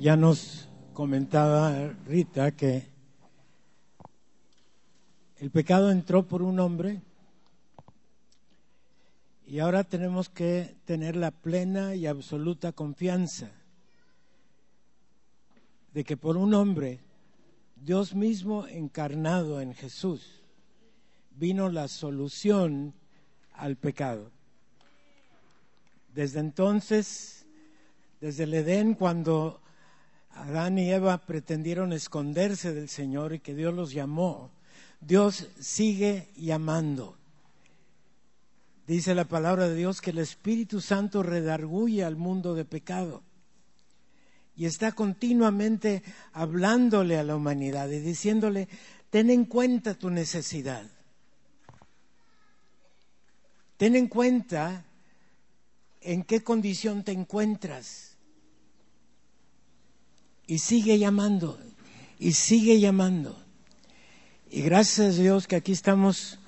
Ya nos comentaba Rita que el pecado entró por un hombre y ahora tenemos que tener la plena y absoluta confianza de que por un hombre, Dios mismo encarnado en Jesús, vino la solución al pecado. Desde entonces, desde el Edén, cuando Adán y Eva pretendieron esconderse del Señor y que Dios los llamó, Dios sigue llamando. Dice la palabra de Dios que el Espíritu Santo redarguye al mundo de pecado y está continuamente hablándole a la humanidad y diciéndole, ten en cuenta tu necesidad. Ten en cuenta en qué condición te encuentras. Y sigue llamando, y sigue llamando. Y gracias a Dios que aquí estamos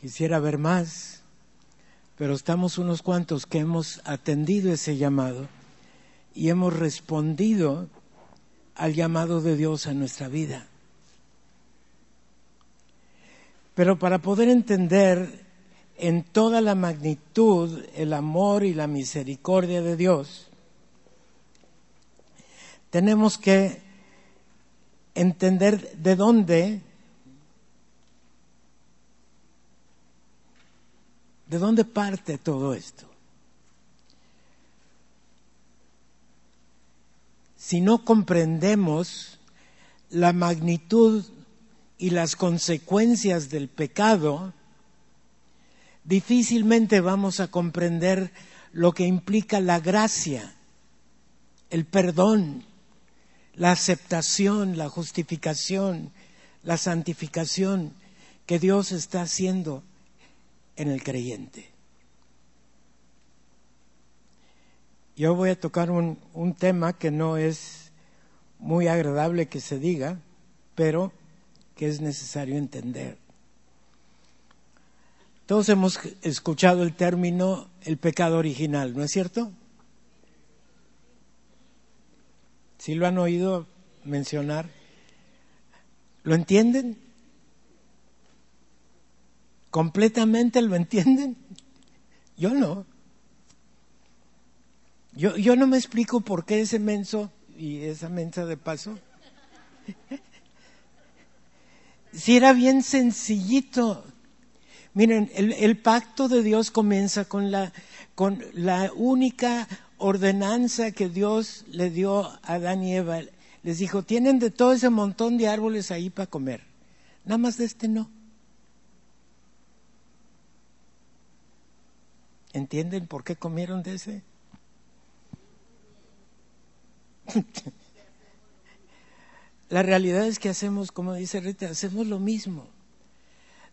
Quisiera ver más, pero estamos unos cuantos que hemos atendido ese llamado y hemos respondido al llamado de Dios a nuestra vida. Pero para poder entender en toda la magnitud el amor y la misericordia de Dios, tenemos que entender de dónde ¿De dónde parte todo esto? Si no comprendemos la magnitud y las consecuencias del pecado, difícilmente vamos a comprender lo que implica la gracia, el perdón, la aceptación, la justificación, la santificación que Dios está haciendo en el creyente. Yo voy a tocar un, un tema que no es muy agradable que se diga, pero que es necesario entender. Todos hemos escuchado el término el pecado original, ¿no es cierto? ¿Sí lo han oído mencionar? ¿Lo entienden? ¿Completamente lo entienden? Yo no. Yo, yo no me explico por qué ese menso y esa mensa de paso. si era bien sencillito. Miren, el, el, pacto de Dios comienza con la, con la única ordenanza que Dios le dio a Adán y Eva. Les dijo, tienen de todo ese montón de árboles ahí para comer. Nada más de este no. ¿Entienden por qué comieron de ese? La realidad es que hacemos, como dice Rita, hacemos lo mismo.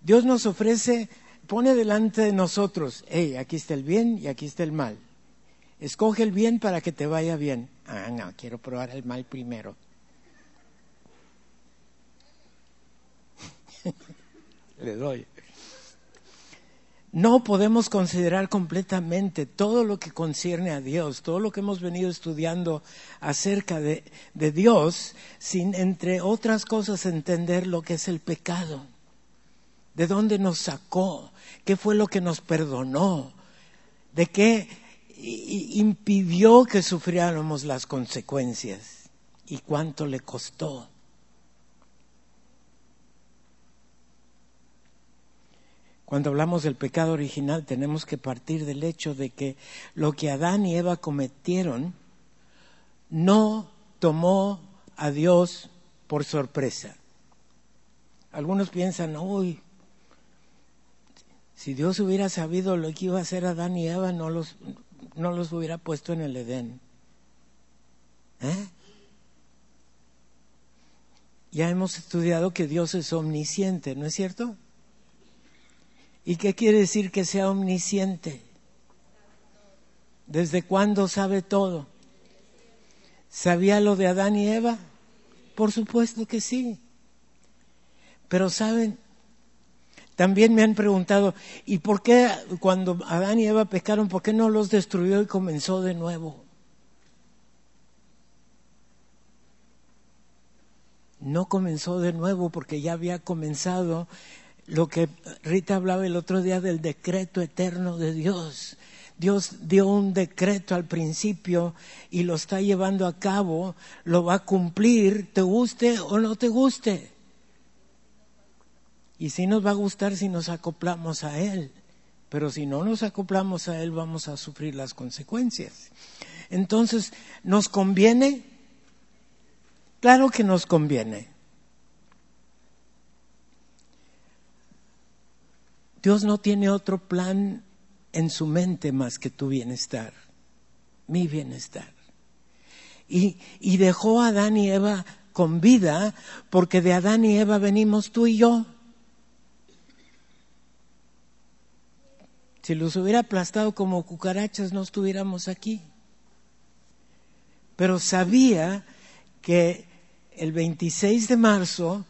Dios nos ofrece, pone delante de nosotros, hey, aquí está el bien y aquí está el mal. Escoge el bien para que te vaya bien. Ah, no, quiero probar el mal primero. Le doy no podemos considerar completamente todo lo que concierne a Dios, todo lo que hemos venido estudiando acerca de, Dios, sin, entre otras cosas, entender lo que es el pecado, de dónde nos sacó, qué fue lo que nos perdonó, de qué impidió que sufriéramos las consecuencias y cuánto le costó. Cuando hablamos del pecado original tenemos que partir del hecho de que lo que Adán y Eva cometieron no tomó a Dios por sorpresa. Algunos piensan, uy, si Dios hubiera sabido lo que iba a hacer Adán y Eva, no los, no los hubiera puesto en el Edén. ¿Eh? Ya hemos estudiado que Dios es omnisciente, ¿no es cierto? ¿Y qué quiere decir que sea omnisciente? ¿Desde cuándo sabe todo? ¿Sabía lo de Adán y Eva? Por supuesto que sí. Pero saben, también me han preguntado, ¿y por qué cuando Adán y Eva pecaron, por qué no los destruyó y comenzó de nuevo? No comenzó de nuevo porque ya había comenzado lo que Rita hablaba el otro día del decreto eterno de Dios. Dios dio un decreto al principio y lo está llevando a cabo, lo va a cumplir, te guste o no te guste. Y sí nos va a gustar si nos acoplamos a Él, pero si no nos acoplamos a Él vamos a sufrir las consecuencias. Entonces, ¿nos conviene? Claro que nos conviene. Dios no tiene otro plan en su mente más que tu bienestar, mi bienestar. Y, y, dejó a Adán y Eva con vida porque de Adán y Eva venimos tú y yo. Si los hubiera aplastado como cucarachas no estuviéramos aquí. Pero sabía que el 26 de marzo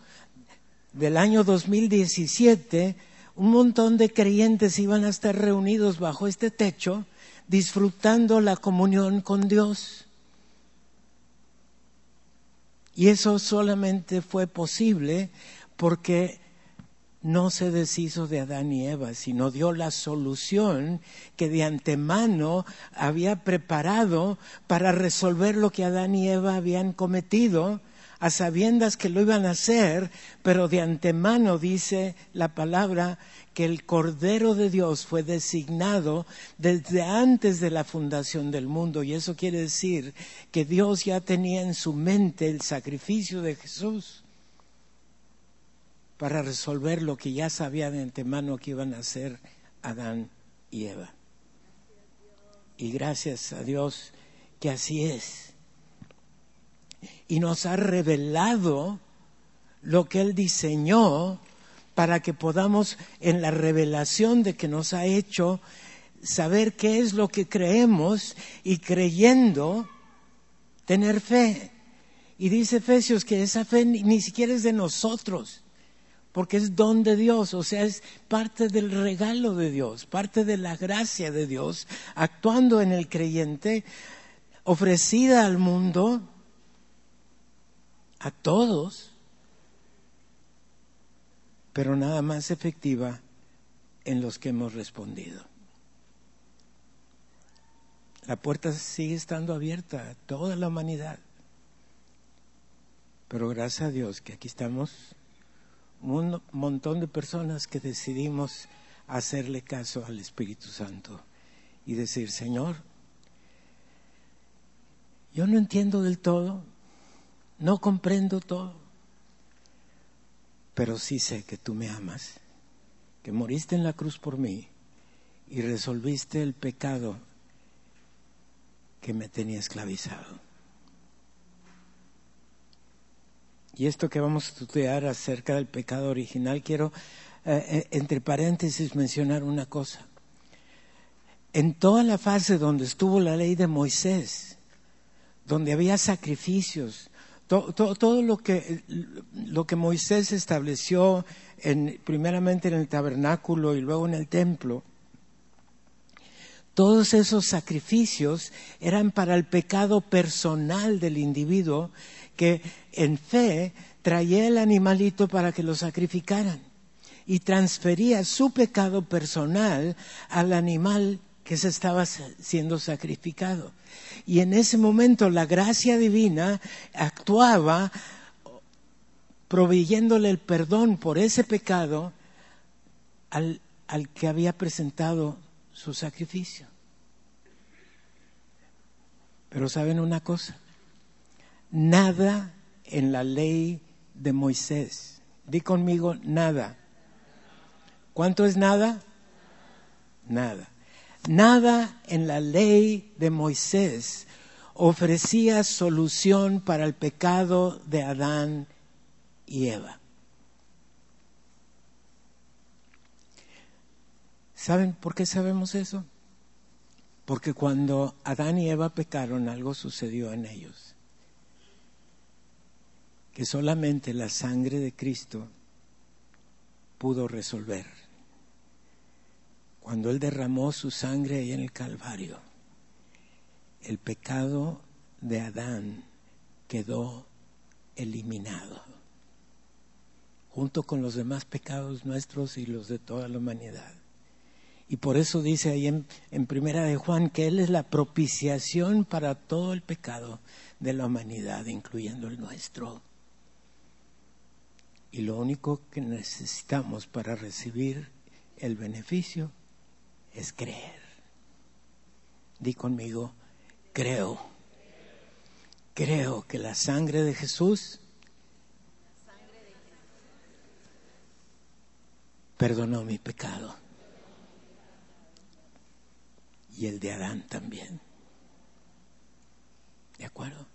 del año 2017 un montón de creyentes iban a estar reunidos bajo este techo disfrutando la comunión con Dios. Y eso solamente fue posible porque no se deshizo de Adán y Eva, sino dio la solución que de antemano había preparado para resolver lo que Adán y Eva habían cometido a sabiendas que lo iban a hacer, pero de antemano dice la palabra que el Cordero de Dios fue designado desde antes de la fundación del mundo. Y eso quiere decir que Dios ya tenía en su mente el sacrificio de Jesús para resolver lo que ya sabía de antemano que iban a hacer Adán y Eva. Y gracias a Dios que así es y nos ha revelado lo que Él diseñó para que podamos, en la revelación de que nos ha hecho, saber qué es lo que creemos y creyendo, tener fe. Y dice Efesios que esa fe ni, siquiera es de nosotros, porque es don de Dios, o sea, es parte del regalo de Dios, parte de la gracia de Dios, actuando en el creyente, ofrecida al mundo a todos, pero nada más efectiva en los que hemos respondido. La puerta sigue estando abierta a toda la humanidad. Pero gracias a Dios que aquí estamos un montón de personas que decidimos hacerle caso al Espíritu Santo y decir, Señor, yo no entiendo del todo, no comprendo todo, pero sí sé que tú me amas, que moriste en la cruz por mí y resolviste el pecado que me tenía esclavizado. Y esto que vamos a estudiar acerca del pecado original, quiero, eh, eh, entre paréntesis, mencionar una cosa. En toda la fase donde estuvo la ley de Moisés, donde había sacrificios, todo, lo, que, lo que Moisés estableció en, primeramente en el tabernáculo y luego en el templo, todos esos sacrificios eran para el pecado personal del individuo que en fe traía el animalito para que lo sacrificaran y transfería su pecado personal al animal que se estaba siendo sacrificado. Y en ese momento la gracia divina actuaba proveyéndole el perdón por ese pecado al, al que había presentado su sacrificio. Pero saben una cosa, nada en la ley de Moisés, di conmigo nada. ¿Cuánto es nada? Nada Nada en la ley de Moisés ofrecía solución para el pecado de Adán y Eva. ¿Saben por qué sabemos eso? Porque cuando Adán y Eva pecaron, algo sucedió en ellos. Que solamente la sangre de Cristo pudo resolver cuando Él derramó su sangre ahí en el Calvario, el pecado de Adán quedó eliminado. junto con los demás pecados nuestros y los de toda la humanidad. Y por eso dice ahí en, en, Primera de Juan que Él es la propiciación para todo el pecado de la humanidad, incluyendo el nuestro. Y lo único que necesitamos para recibir el beneficio es creer. Di conmigo, creo. Creo que la sangre de Jesús perdonó mi pecado. Y el de Adán también. ¿De acuerdo?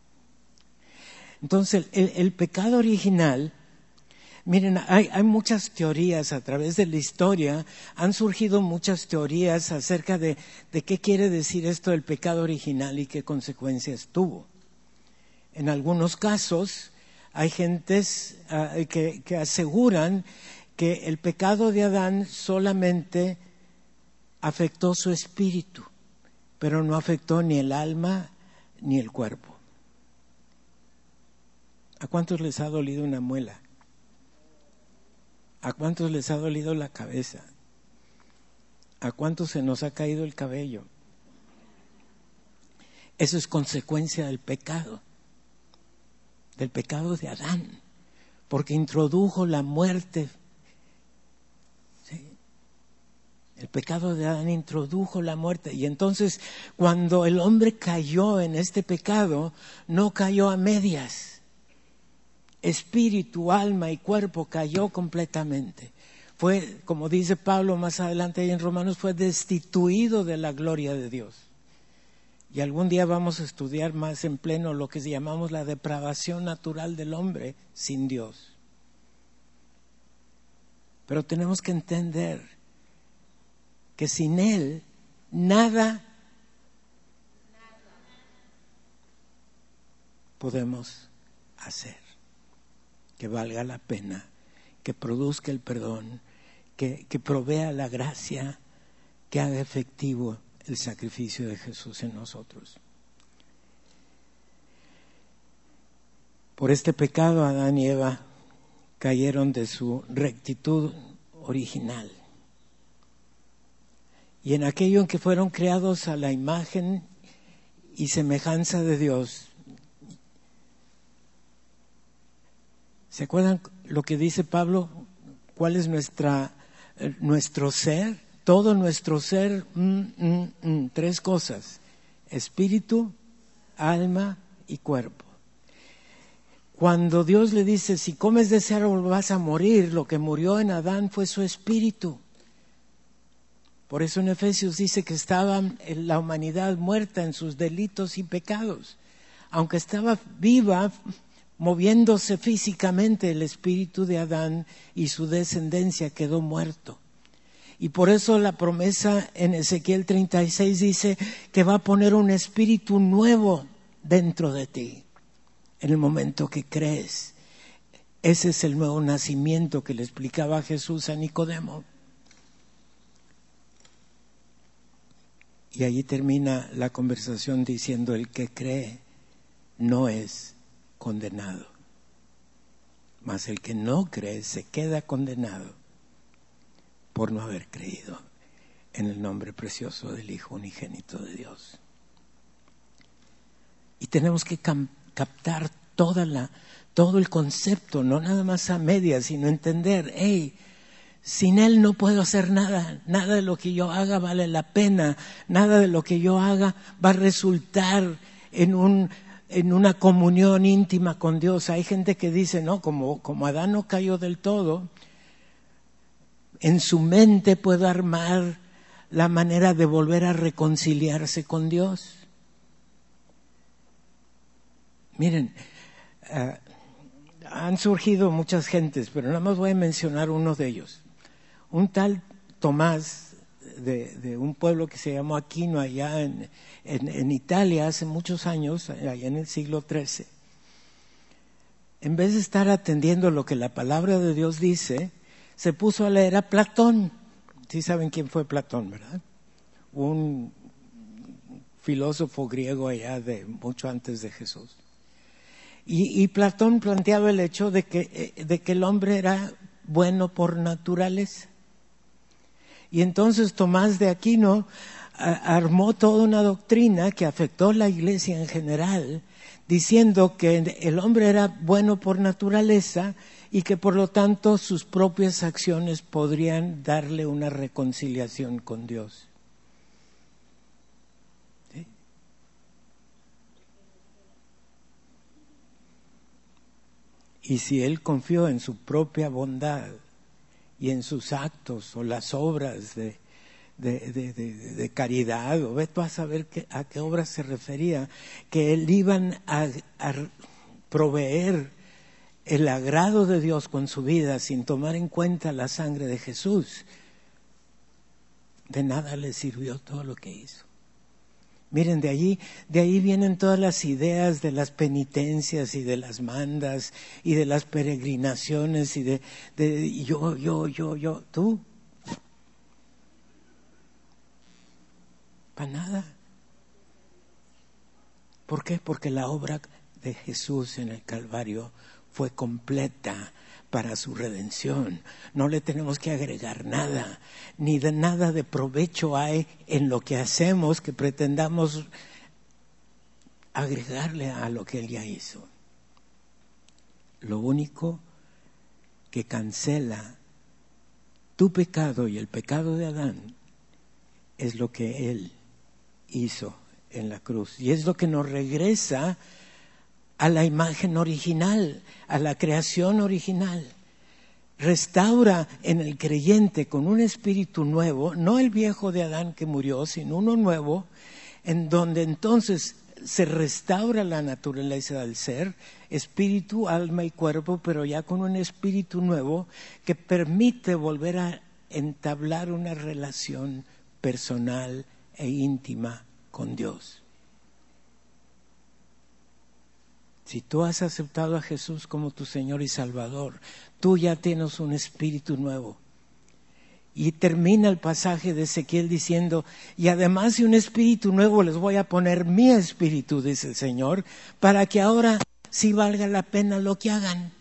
Entonces, el, pecado original, miren, hay, muchas teorías a través de la historia, han surgido muchas teorías acerca de, qué quiere decir esto del pecado original y qué consecuencias tuvo. En algunos casos, hay gentes que, que aseguran que el pecado de Adán solamente afectó su espíritu, pero no afectó ni el alma ni el cuerpo. ¿A cuántos les ha dolido una muela? ¿A cuántos les ha dolido la cabeza? ¿A cuántos se nos ha caído el cabello? Eso es consecuencia del pecado, del pecado de Adán, porque introdujo la muerte El pecado de Adán introdujo la muerte y entonces cuando el hombre cayó en este pecado, no cayó a medias. Espíritu, alma y cuerpo cayó completamente. Fue, como dice Pablo más adelante en Romanos, fue destituido de la gloria de Dios. Y algún día vamos a estudiar más en pleno lo que llamamos la depravación natural del hombre sin Dios. Pero tenemos que entender que sin Él nada podemos hacer que valga la pena, que produzca el perdón, que, que provea la gracia, que haga efectivo el sacrificio de Jesús en nosotros. Por este pecado Adán y Eva cayeron de su rectitud original y en aquello en que fueron creados a la imagen y semejanza de Dios. ¿Se acuerdan lo que dice Pablo? ¿Cuál es nuestra, nuestro ser? Todo nuestro ser, mm, mm, mm, tres cosas, espíritu, alma y cuerpo. Cuando Dios le dice, si comes de ese árbol vas a morir, lo que murió en Adán fue su espíritu. Por eso en Efesios dice que estaba la humanidad muerta en sus delitos y pecados. Aunque estaba viva, moviéndose físicamente, el espíritu de Adán y su descendencia quedó muerto. Y por eso la promesa en Ezequiel 36 dice que va a poner un espíritu nuevo dentro de ti en el momento que crees. Ese es el nuevo nacimiento que le explicaba Jesús a Nicodemo. Y allí termina la conversación diciendo, el que cree no es condenado, mas el que no cree se queda condenado por no haber creído en el nombre precioso del Hijo unigénito de Dios. Y tenemos que captar toda la, todo el concepto, no nada más a medias, sino entender, hey, sin Él no puedo hacer nada, nada de lo que yo haga vale la pena, nada de lo que yo haga va a resultar en, un, en una comunión íntima con Dios. Hay gente que dice, no, como, como Adán no cayó del todo, en su mente puede armar la manera de volver a reconciliarse con Dios. Miren, uh, han surgido muchas gentes, pero nada más voy a mencionar uno de ellos un tal Tomás de, un pueblo que se llamó Aquino allá en, Italia hace muchos años, allá en el siglo XIII, en vez de estar atendiendo lo que la palabra de Dios dice, se puso a leer a Platón. Sí saben quién fue Platón, ¿verdad? Un filósofo griego allá de mucho antes de Jesús. Y, y Platón planteaba el hecho de que, eh, de que el hombre era bueno por naturaleza. Y entonces Tomás de Aquino armó toda una doctrina que afectó la iglesia en general, diciendo que el hombre era bueno por naturaleza y que por lo tanto sus propias acciones podrían darle una reconciliación con Dios. Y si él confió en su propia bondad y en sus actos o las obras de, de, caridad, o tú a saber a qué obras se refería, que él iban a, a proveer el agrado de Dios con su vida sin tomar en cuenta la sangre de Jesús, de nada le sirvió todo lo que hizo. Miren, de allí, de ahí vienen todas las ideas de las penitencias y de las mandas y de las peregrinaciones y de, de yo, yo, yo, yo, tú. Para nada. ¿Por qué? Porque la obra de Jesús en el Calvario fue completa para su redención. No le tenemos que agregar nada, ni de nada de provecho hay en lo que hacemos que pretendamos agregarle a lo que Él ya hizo. Lo único que cancela tu pecado y el pecado de Adán es lo que Él hizo en la cruz. Y es lo que nos regresa a la imagen original, a la creación original. Restaura en el creyente con un espíritu nuevo, no el viejo de Adán que murió, sino uno nuevo, en donde entonces se restaura la naturaleza del ser, espíritu, alma y cuerpo, pero ya con un espíritu nuevo que permite volver a entablar una relación personal e íntima con Dios. Si tú has aceptado a Jesús como tu Señor y Salvador, tú ya tienes un espíritu nuevo. Y termina el pasaje de Ezequiel diciendo, y además de un espíritu nuevo les voy a poner mi espíritu, dice el Señor, para que ahora sí valga la pena lo que hagan.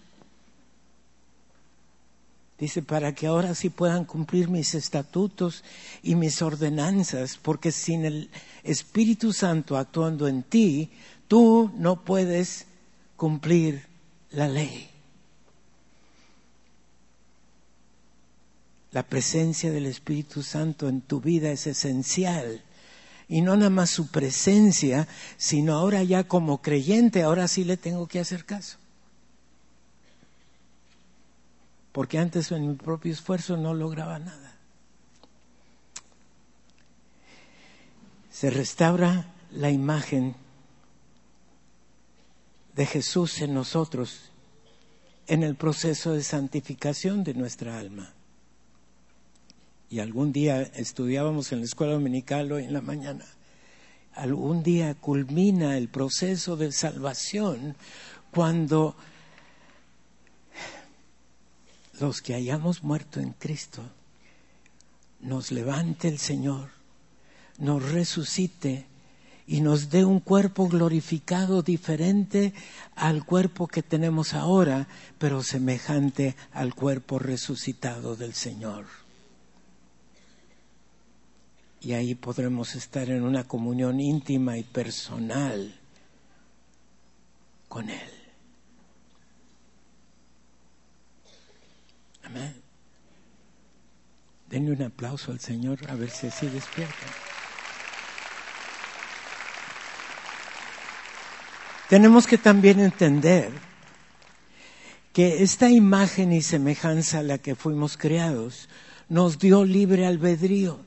Dice, para que ahora sí puedan cumplir mis estatutos y mis ordenanzas, porque sin el Espíritu Santo actuando en ti, tú no puedes cumplir la ley. La presencia del Espíritu Santo en tu vida es esencial. Y no nada más su presencia, sino ahora ya como creyente, ahora sí le tengo que hacer caso. Porque antes en mi propio esfuerzo no lograba nada. Se restaura la imagen de Jesús en nosotros en el proceso de santificación de nuestra alma. Y algún día estudiábamos en la escuela dominical hoy en la mañana. Algún día culmina el proceso de salvación cuando los que hayamos muerto en Cristo nos levante el Señor, nos resucite y nos dé un cuerpo glorificado diferente al cuerpo que tenemos ahora, pero semejante al cuerpo resucitado del Señor. Y ahí podremos estar en una comunión íntima y personal con Él. Amén. Denle un aplauso al Señor a ver si así despierta. Tenemos que también entender que esta imagen y semejanza a la que fuimos creados nos dio libre albedrío.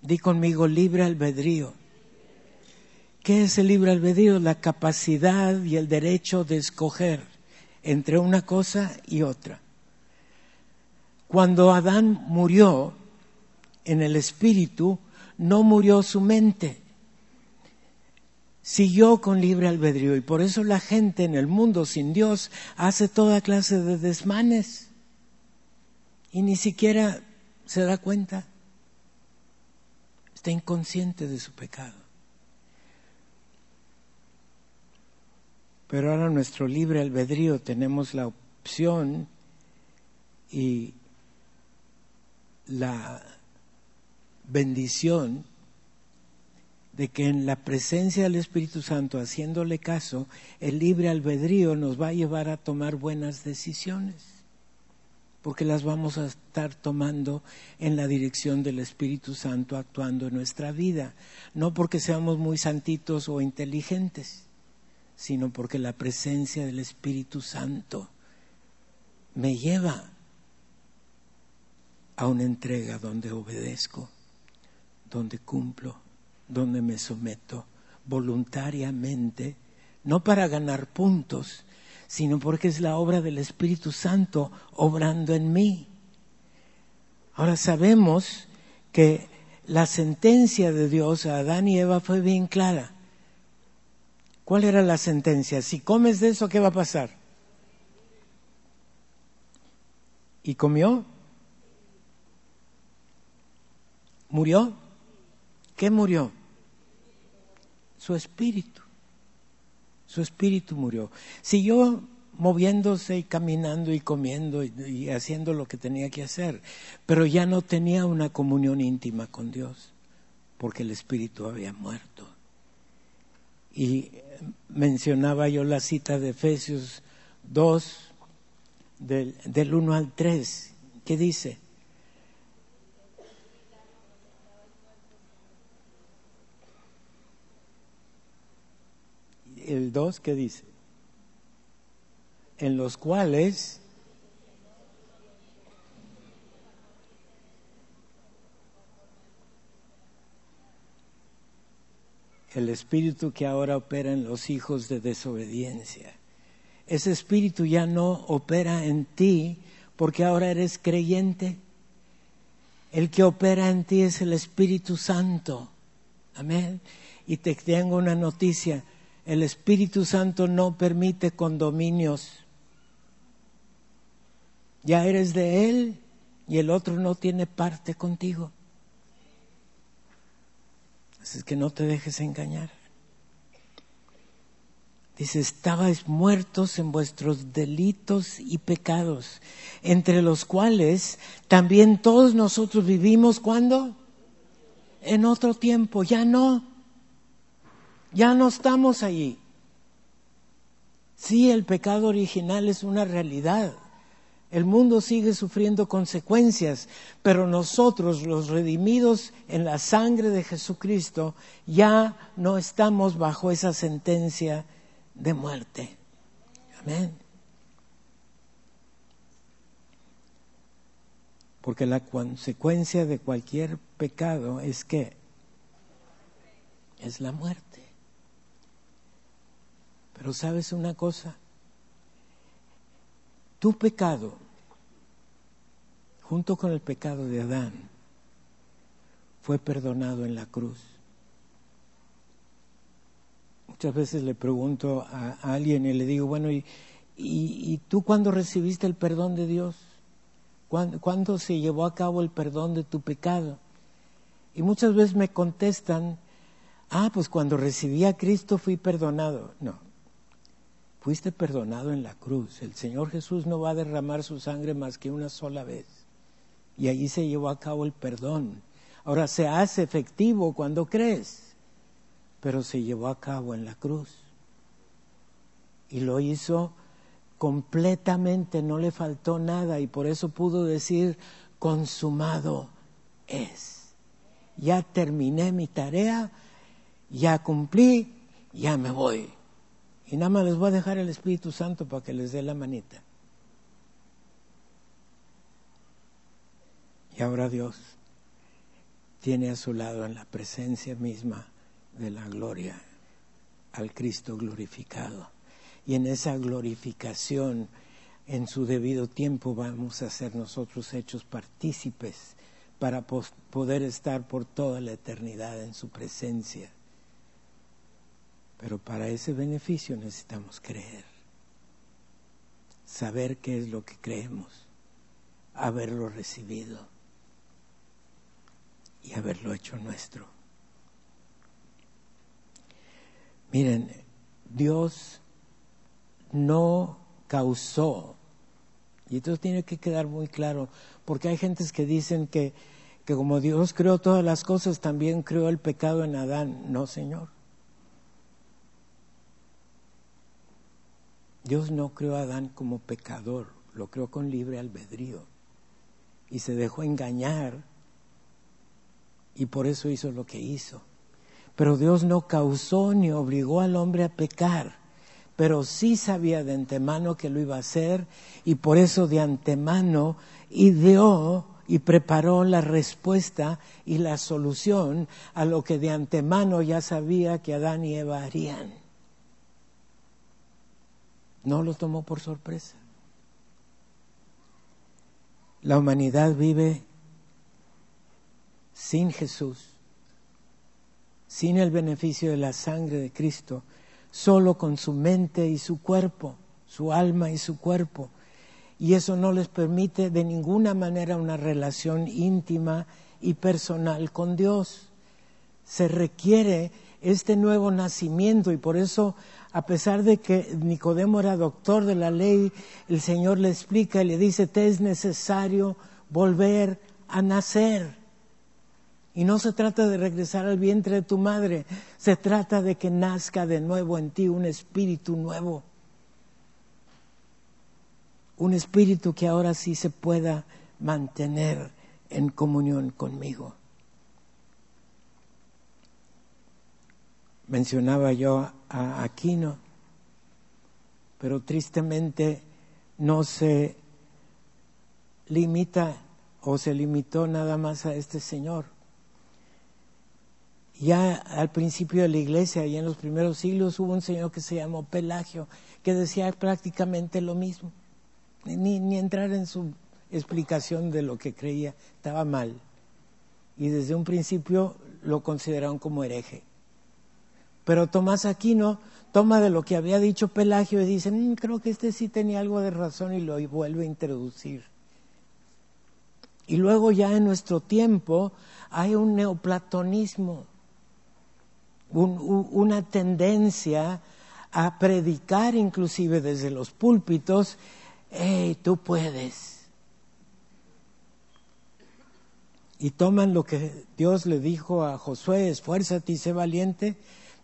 Di conmigo libre albedrío. ¿Qué es el libre albedrío? La capacidad y el derecho de escoger entre una cosa y otra. Cuando Adán murió en el espíritu, no murió su mente, siguió con libre albedrío y por eso la gente en el mundo sin Dios hace toda clase de desmanes y ni siquiera se da cuenta. Está inconsciente de su pecado. Pero ahora nuestro libre albedrío tenemos la opción y la bendición de que en la presencia del Espíritu Santo, haciéndole caso, el libre albedrío nos va a llevar a tomar buenas decisiones, porque las vamos a estar tomando en la dirección del Espíritu Santo actuando en nuestra vida, no porque seamos muy santitos o inteligentes, sino porque la presencia del Espíritu Santo me lleva a una entrega donde obedezco, donde cumplo, donde me someto voluntariamente, no para ganar puntos, sino porque es la obra del Espíritu Santo obrando en mí. Ahora sabemos que la sentencia de Dios a Adán y Eva fue bien clara. ¿Cuál era la sentencia? Si comes de eso, ¿qué va a pasar? ¿Y comió? ¿Murió? ¿Qué murió? Su espíritu. Su espíritu murió. Siguió moviéndose y caminando y comiendo y, haciendo lo que tenía que hacer, pero ya no tenía una comunión íntima con Dios, porque el espíritu había muerto. Y mencionaba yo la cita de Efesios 2, del, del 1 al 3, que dice, el 2 que dice, en los cuales el espíritu que ahora opera en los hijos de desobediencia. Ese espíritu ya no opera en ti porque ahora eres creyente. El que opera en ti es el Espíritu Santo. Amén. Y te tengo una noticia el Espíritu Santo no permite condominios. Ya eres de Él y el otro no tiene parte contigo. Así es que no te dejes engañar. Dice, estabais muertos en vuestros delitos y pecados, entre los cuales también todos nosotros vivimos cuando? En otro tiempo, ya no. Ya no estamos allí. Sí, el pecado original es una realidad. El mundo sigue sufriendo consecuencias, pero nosotros, los redimidos en la sangre de Jesucristo, ya no estamos bajo esa sentencia de muerte. Amén. Porque la consecuencia de cualquier pecado es que es la muerte. Pero sabes una cosa, tu pecado, junto con el pecado de Adán, fue perdonado en la cruz. Muchas veces le pregunto a, alguien y le digo, bueno, ¿y, tú cuándo recibiste el perdón de Dios? ¿Cuándo, ¿Cuándo se llevó a cabo el perdón de tu pecado? Y muchas veces me contestan, ah, pues cuando recibí a Cristo fui perdonado. No, Fuiste perdonado en la cruz. El Señor Jesús no va a derramar su sangre más que una sola vez. Y allí se llevó a cabo el perdón. Ahora se hace efectivo cuando crees, pero se llevó a cabo en la cruz. Y lo hizo completamente, no le faltó nada y por eso pudo decir, consumado es. Ya terminé mi tarea, ya cumplí, ya me voy. Y nada más les voy a dejar el Espíritu Santo para que les dé la manita. Y ahora Dios tiene a su lado en la presencia misma de la gloria al Cristo glorificado. Y en esa glorificación, en su debido tiempo, vamos a ser nosotros hechos partícipes para poder estar por toda la eternidad en su presencia. Pero para ese beneficio necesitamos creer, saber qué es lo que creemos, haberlo recibido y haberlo hecho nuestro. Miren, Dios no causó Y esto tiene que quedar muy claro, porque hay gentes que dicen que, que como Dios creó todas las cosas, también creó el pecado en Adán. No, Señor. Dios no creó a Adán como pecador, lo creó con libre albedrío. Y se dejó engañar y por eso hizo lo que hizo. Pero Dios no causó ni obligó al hombre a pecar, pero sí sabía de antemano que lo iba a hacer y por eso de antemano ideó y preparó la respuesta y la solución a lo que de antemano ya sabía que Adán y Eva harían. No lo tomó por sorpresa. La humanidad vive sin Jesús, sin el beneficio de la sangre de Cristo, solo con su mente y su cuerpo, su alma y su cuerpo. Y eso no les permite de ninguna manera una relación íntima y personal con Dios. Se requiere este nuevo nacimiento y por eso, a pesar de que Nicodemo era doctor de la ley, el Señor le explica y le dice, te es necesario volver a nacer. Y no se trata de regresar al vientre de tu madre, se trata de que nazca de nuevo en ti un espíritu nuevo. Un espíritu que ahora sí se pueda mantener en comunión conmigo. Mencionaba yo a Aquino, pero tristemente no se limita o se limitó nada más a este señor ya al principio de la iglesia y en los primeros siglos hubo un señor que se llamó Pelagio, que decía prácticamente lo mismo. Ni, ni entrar en su explicación de lo que creía, estaba mal. Y desde un principio lo consideraron como hereje. Pero Tomás Aquino toma de lo que había dicho Pelagio y dice, mm, creo que este sí tenía algo de razón y lo vuelve a introducir. Y luego ya en nuestro tiempo hay un neoplatonismo una tendencia a predicar inclusive desde los púlpitos, hey, tú puedes. Y toman lo que Dios le dijo a Josué, esfuérzate y sé valiente,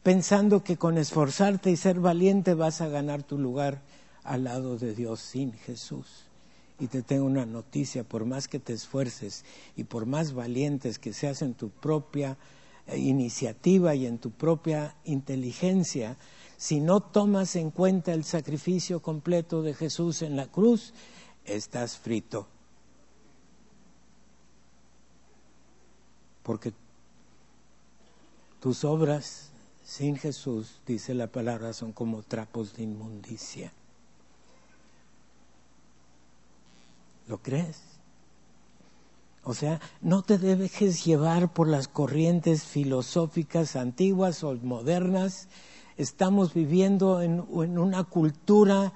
pensando que con esforzarte y ser valiente vas a ganar tu lugar al lado de Dios sin Jesús. Y te tengo una noticia, por más que te esfuerces y por más valientes que seas en tu propia iniciativa y en tu propia inteligencia, si no tomas en cuenta el sacrificio completo de Jesús en la cruz, estás frito. Porque tus obras sin Jesús, dice la palabra, son como trapos de inmundicia. ¿Lo crees? O sea, no te dejes llevar por las corrientes filosóficas antiguas o modernas. Estamos viviendo en, una cultura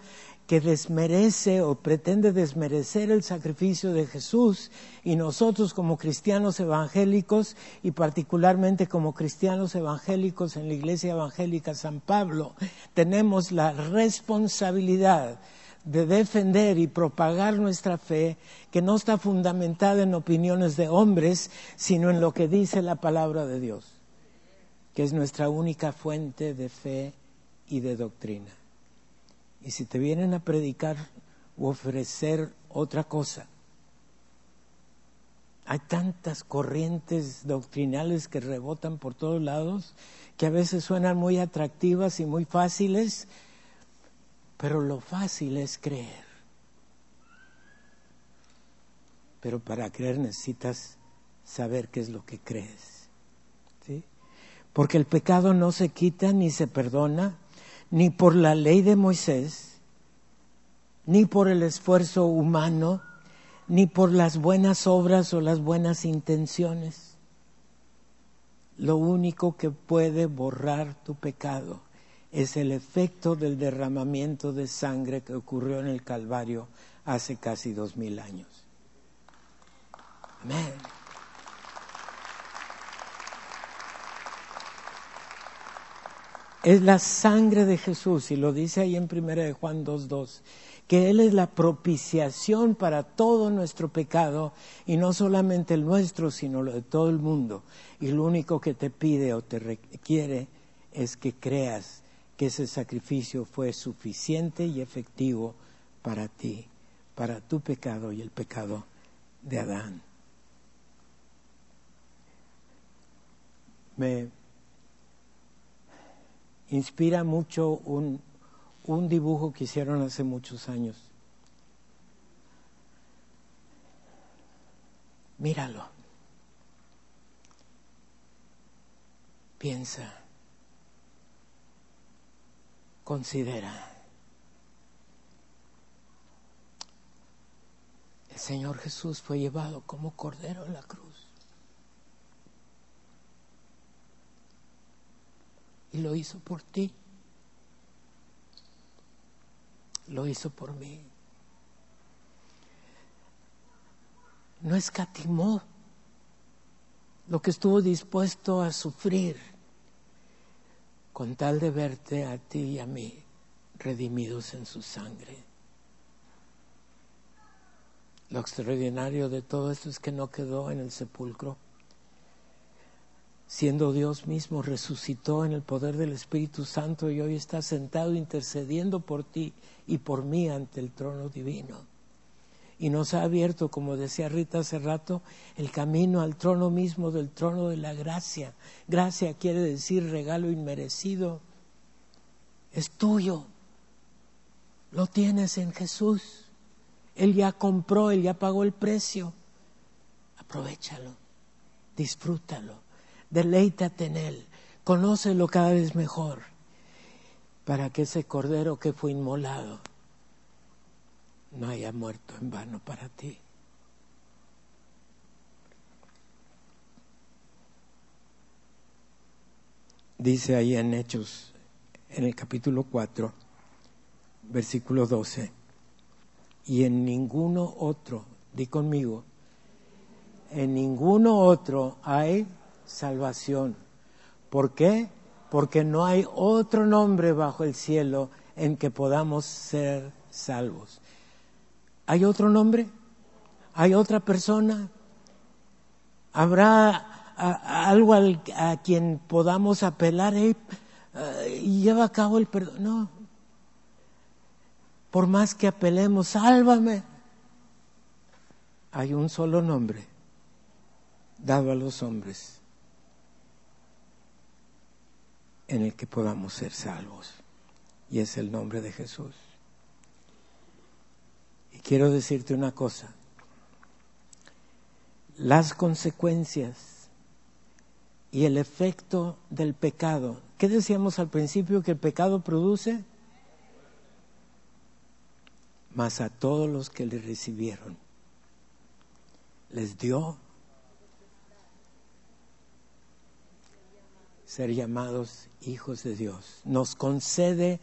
que desmerece o pretende desmerecer el sacrificio de Jesús y nosotros como cristianos evangélicos y particularmente como cristianos evangélicos en la Iglesia Evangélica San Pablo tenemos la responsabilidad de defender y propagar nuestra fe que no está fundamentada en opiniones de hombres, sino en lo que dice la palabra de Dios, que es nuestra única fuente de fe y de doctrina. Y si te vienen a predicar o ofrecer otra cosa, hay tantas corrientes doctrinales que rebotan por todos lados que a veces suenan muy atractivas y muy fáciles, pero lo fácil es creer. Pero para creer necesitas saber qué es lo que crees. ¿sí? Porque el pecado no se quita ni se perdona, ni por la ley de Moisés, ni por el esfuerzo humano, ni por las buenas obras o las buenas intenciones. Lo único que puede borrar tu pecado es el efecto del derramamiento de sangre que ocurrió en el Calvario hace casi dos mil años. Amén. Es la sangre de Jesús, y lo dice ahí en 1 de Juan 2.2, que Él es la propiciación para todo nuestro pecado, y no solamente el nuestro, sino lo de todo el mundo. Y lo único que te pide o te requiere es que creas que ese sacrificio fue suficiente y efectivo para ti, para tu pecado y el pecado de Adán. Me inspira mucho un, un dibujo que hicieron hace muchos años. Míralo. Piensa. Considera. El Señor Jesús fue llevado como cordero en la cruz. Y lo hizo por ti. Lo hizo por mí. No escatimó lo que estuvo dispuesto a sufrir con tal de verte a ti y a mí redimidos en su sangre. Lo extraordinario de todo esto es que no quedó en el sepulcro siendo Dios mismo, resucitó en el poder del Espíritu Santo y hoy está sentado intercediendo por ti y por mí ante el trono divino. Y nos ha abierto, como decía Rita hace rato, el camino al trono mismo del trono de la gracia. Gracia quiere decir regalo inmerecido. Es tuyo. Lo tienes en Jesús. Él ya compró, Él ya pagó el precio. Aprovechalo, disfrútalo deleítate en Él, conócelo cada vez mejor, para que ese cordero que fue inmolado no haya muerto en vano para ti. Dice ahí en Hechos, en el capítulo 4, versículo 12, y en ninguno otro, di conmigo, en ninguno otro hay salvación. ¿Por qué? Porque no hay otro nombre bajo el cielo en que podamos ser salvos. ¿Hay otro nombre? ¿Hay otra persona? ¿Habrá algo a quien podamos apelar y lleva a cabo el perdón? No. Por más que apelemos, sálvame. Hay un solo nombre dado a los hombres en el que podamos ser salvos. Y es el nombre de Jesús. Y quiero decirte una cosa. Las consecuencias y el efecto del pecado. ¿Qué decíamos al principio que el pecado produce? Mas a todos los que le recibieron les dio ser llamados hijos de Dios. Nos concede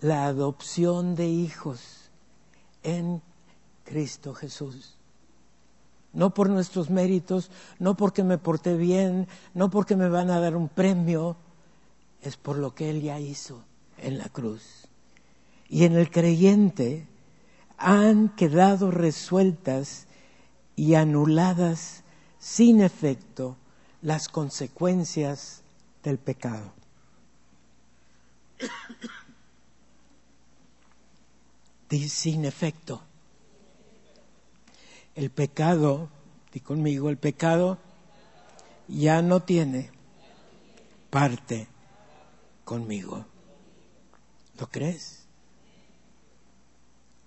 la adopción de hijos en Cristo Jesús. No por nuestros méritos, no porque me porté bien, no porque me van a dar un premio, es por lo que Él ya hizo en la cruz. Y en el creyente han quedado resueltas y anuladas sin efecto las consecuencias del pecado. Sin efecto. El pecado, di conmigo, el pecado ya no tiene parte conmigo. ¿Lo crees?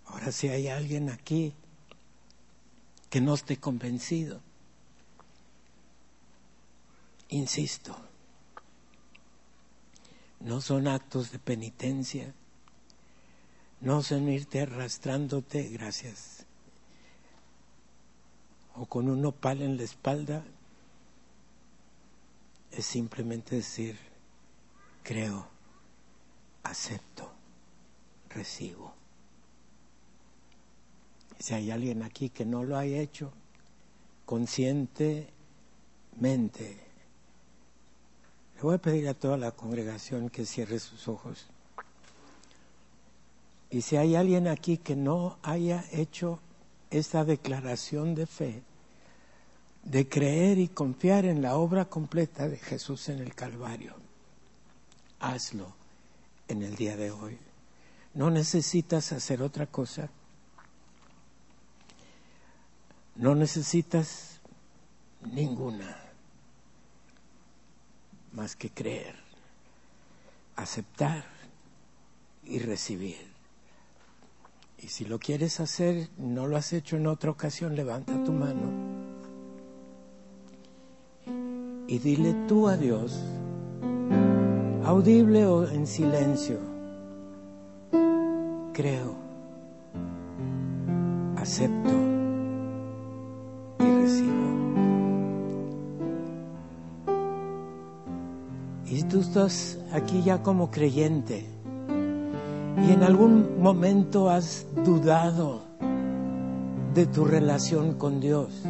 Ahora si hay alguien aquí que no esté convencido, insisto, no son actos de penitencia, no son irte arrastrándote, gracias, o con un opal en la espalda, es simplemente decir, creo, acepto, recibo. Si hay alguien aquí que no lo haya hecho, conscientemente, Le voy a pedir a toda la congregación que cierre sus ojos. Y si hay alguien aquí que no haya hecho esta declaración de fe, de creer y confiar en la obra completa de Jesús en el Calvario, hazlo en el día de hoy. No necesitas hacer otra cosa. No necesitas ninguna más que creer, aceptar y recibir. Y si lo quieres hacer, no lo has hecho en otra ocasión, levanta tu mano y dile tú a Dios, audible o en silencio, creo, acepto tú estás aquí ya como creyente y en algún momento has dudado de tu relación con Dios,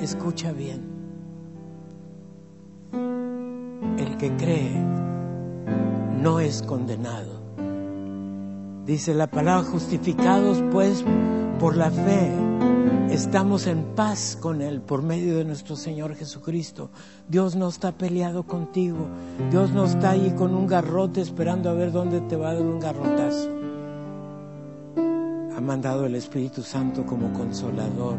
escucha bien. El que cree no es condenado. Dice la palabra, justificados pues por la fe, estamos en paz con Él por medio de nuestro Señor Jesucristo. Dios no está peleado contigo. Dios no está ahí con un garrote esperando a ver dónde te va a dar un garrotazo. Ha mandado el Espíritu Santo como consolador,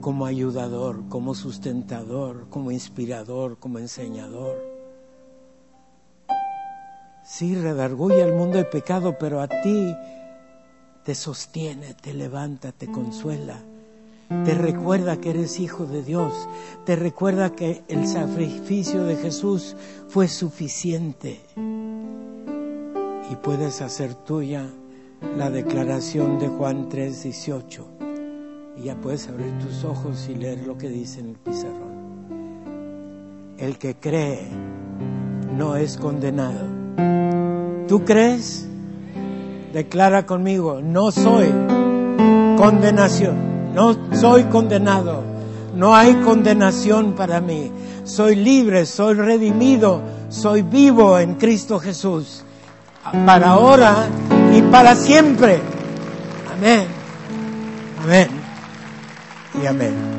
como ayudador, como sustentador, como inspirador, como enseñador. Sí, redarguye al mundo de pecado, pero a ti te sostiene, te levanta, te consuela te recuerda que eres hijo de Dios, te recuerda que el sacrificio de Jesús fue suficiente y puedes hacer tuya la declaración de Juan 3:18 y ya puedes abrir tus ojos y leer lo que dice en el pizarrón. El que cree no es condenado. ¿Tú crees? Declara conmigo, no soy condenación no soy condenado, no hay condenación para mí. Soy libre, soy redimido, soy vivo en Cristo Jesús, para ahora y para siempre. Amén, amén y amén.